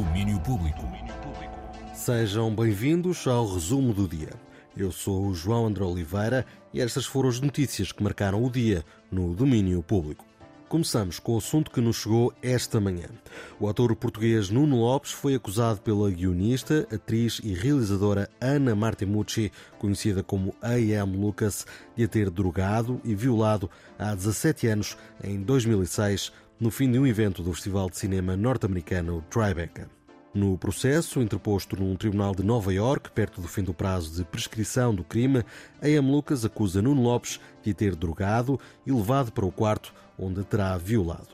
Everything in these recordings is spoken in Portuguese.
Domínio Público. Sejam bem-vindos ao resumo do dia. Eu sou o João André Oliveira e estas foram as notícias que marcaram o dia no domínio público. Começamos com o assunto que nos chegou esta manhã. O ator português Nuno Lopes foi acusado pela guionista, atriz e realizadora Ana Martinucci, conhecida como A.M. Lucas, de a ter drogado e violado há 17 anos, em 2006, no fim de um evento do Festival de Cinema norte-americano Tribeca. No processo, interposto num tribunal de Nova York, perto do fim do prazo de prescrição do crime, A.M. Lucas acusa Nuno Lopes de ter drogado e levado para o quarto onde terá violado.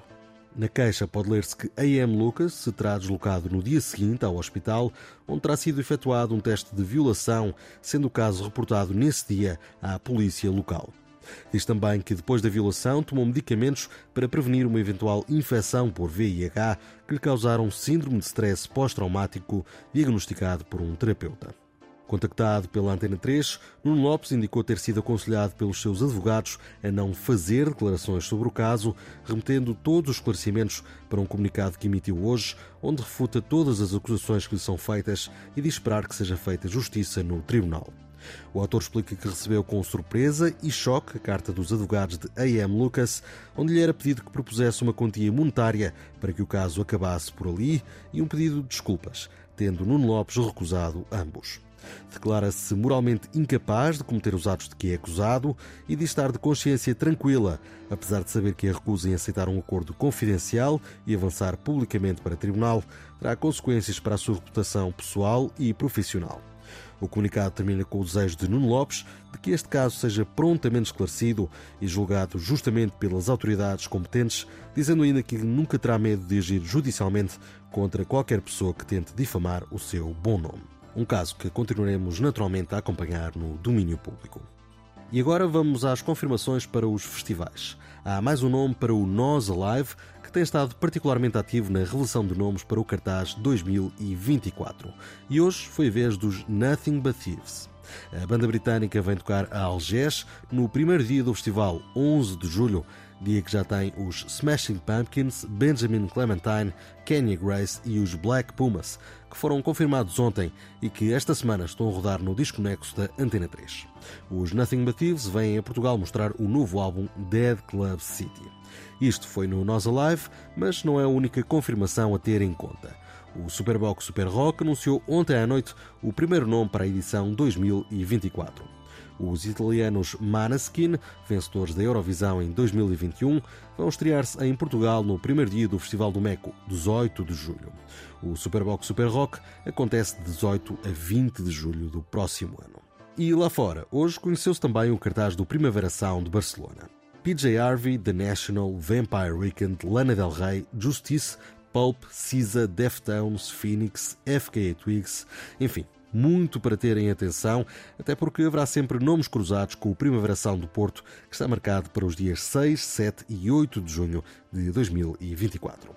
Na queixa pode ler-se que A.M. Lucas se terá deslocado no dia seguinte ao hospital, onde terá sido efetuado um teste de violação, sendo o caso reportado nesse dia à polícia local. Diz também que depois da violação tomou medicamentos para prevenir uma eventual infecção por VIH que lhe causaram síndrome de stress pós-traumático diagnosticado por um terapeuta. Contactado pela Antena 3, Nuno Lopes indicou ter sido aconselhado pelos seus advogados a não fazer declarações sobre o caso, remetendo todos os esclarecimentos para um comunicado que emitiu hoje, onde refuta todas as acusações que lhe são feitas e diz esperar que seja feita justiça no tribunal. O autor explica que recebeu com surpresa e choque a carta dos advogados de A.M. Lucas, onde lhe era pedido que propusesse uma quantia monetária para que o caso acabasse por ali e um pedido de desculpas, tendo Nuno Lopes recusado ambos. Declara-se moralmente incapaz de cometer os atos de que é acusado e de estar de consciência tranquila, apesar de saber que a recusa em aceitar um acordo confidencial e avançar publicamente para tribunal terá consequências para a sua reputação pessoal e profissional. O comunicado termina com o desejo de Nuno Lopes de que este caso seja prontamente esclarecido e julgado justamente pelas autoridades competentes, dizendo ainda que nunca terá medo de agir judicialmente contra qualquer pessoa que tente difamar o seu bom nome. Um caso que continuaremos naturalmente a acompanhar no domínio público. E agora vamos às confirmações para os festivais. Há mais um nome para o Nós Alive, tem estado particularmente ativo na revelação de nomes para o cartaz 2024. E hoje foi a vez dos Nothing But Thieves. A banda britânica vem tocar a Algés no primeiro dia do festival, 11 de julho, dia que já tem os Smashing Pumpkins, Benjamin Clementine, Kenya Grace e os Black Pumas, que foram confirmados ontem e que esta semana estão a rodar no disco Nexo da Antena 3. Os Nothing But Thieves vêm a Portugal mostrar o novo álbum Dead Club City. Isto foi no Nós Alive, mas não é a única confirmação a ter em conta. O Superbox Super Rock anunciou ontem à noite o primeiro nome para a edição 2024. Os italianos Maneskin, vencedores da Eurovisão em 2021, vão estrear-se em Portugal no primeiro dia do Festival do Meco, 18 de julho. O Superbox Super Rock acontece de 18 a 20 de julho do próximo ano. E lá fora, hoje conheceu-se também o cartaz do Primavera Sound de Barcelona. PJ Harvey, The National, Vampire Weekend, Lana Del Rey, Justice, Pulp, SZA, Deftones, Phoenix, FKA Twigs, enfim, muito para terem atenção, até porque haverá sempre nomes cruzados com o Primavera Sound do Porto, que está marcado para os dias 6, 7 e 8 de junho de 2024.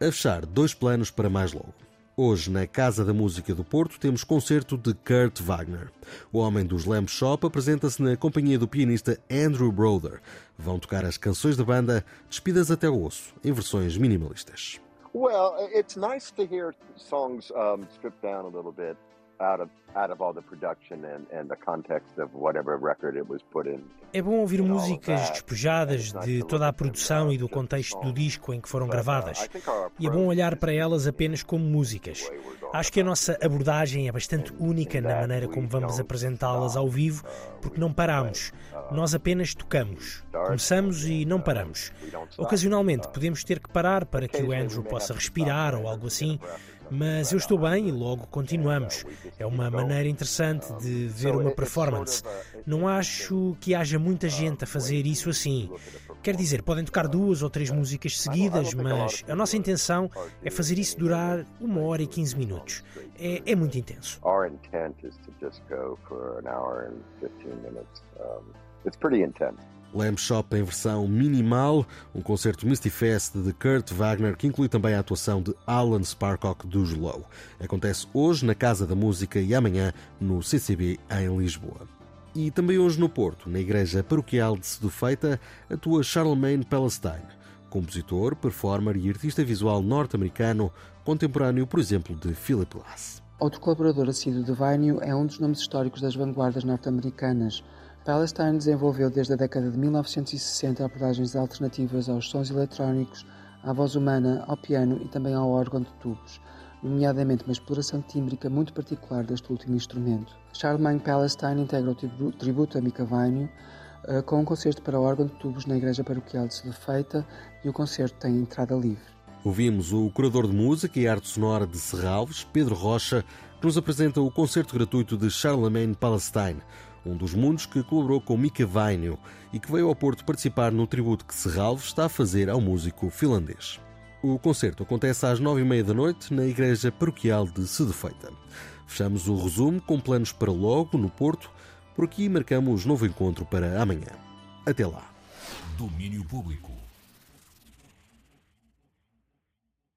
A fechar, dois planos para mais logo. Hoje, na Casa da Música do Porto, temos concerto de Kurt Wagner. O homem dos Lamp Shop apresenta-se na companhia do pianista Andrew Brother. Vão tocar as canções da banda despidas até o osso, em versões minimalistas. Well, it's nice to hear songs um, stripped down a little bit out of out of all the production and, and the context of whatever record it was put in. É bom ouvir músicas despejadas de toda a produção e do contexto do disco em que foram gravadas. E é bom olhar para elas apenas como músicas. Acho que a nossa abordagem é bastante única na maneira como vamos apresentá-las ao vivo, porque não paramos. Nós apenas tocamos. Começamos e não paramos. Ocasionalmente podemos ter que parar para que o Andrew possa respirar ou algo assim, mas eu estou bem e logo continuamos. É uma maneira interessante de ver uma performance. Não acho que haja muita gente a fazer isso assim. Quer dizer, podem tocar duas ou três músicas seguidas, mas a nossa intenção é fazer isso durar uma hora e quinze minutos. É, é muito intenso. It's pretty intense. Lamb Shop em versão minimal, um concerto Misty Fest de Kurt Wagner que inclui também a atuação de Alan Sparcock do Slow. Acontece hoje na Casa da Música e amanhã no CCB em Lisboa. E também hoje no Porto, na Igreja Paroquial de Sedufeita, atua Charlemagne Palestine. compositor, performer e artista visual norte-americano, contemporâneo, por exemplo, de Philip Glass. Outro colaborador assíduo de Vinil é um dos nomes históricos das vanguardas norte-americanas. Palestine desenvolveu desde a década de 1960 abordagens alternativas aos sons eletrónicos, à voz humana, ao piano e também ao órgão de tubos, nomeadamente uma exploração tímbrica muito particular deste último instrumento. Charlemagne Palestine integra o tributo a Mika Vainio eh, com um concerto para órgão de tubos na Igreja Paroquial de Sedefeita e o concerto tem entrada livre. Ouvimos o curador de música e arte sonora de Serralves, Pedro Rocha, que nos apresenta o concerto gratuito de Charlemagne Palestine, um dos mundos que colaborou com Mika Vainio e que veio ao Porto participar no tributo que Serralves está a fazer ao músico finlandês. O concerto acontece às nove e meia da noite na Igreja Paroquial de Sedefeita. Fechamos o resumo com planos para logo, no Porto. Por aqui marcamos novo encontro para amanhã. Até lá. Domínio Público.